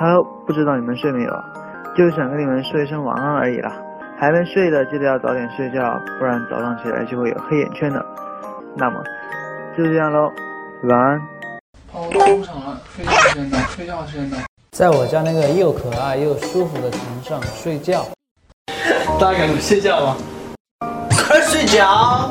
哈，不知道你们睡没有？就是想跟你们说一声晚安而已啦。还没睡的记得要早点睡觉，不然早上起来就会有黑眼圈的。那么就这样喽，晚安。跑到工厂了，睡觉时间到，睡觉时间到。在我家那个又可爱又舒服的床上睡觉。大家赶紧睡觉吗。快睡觉。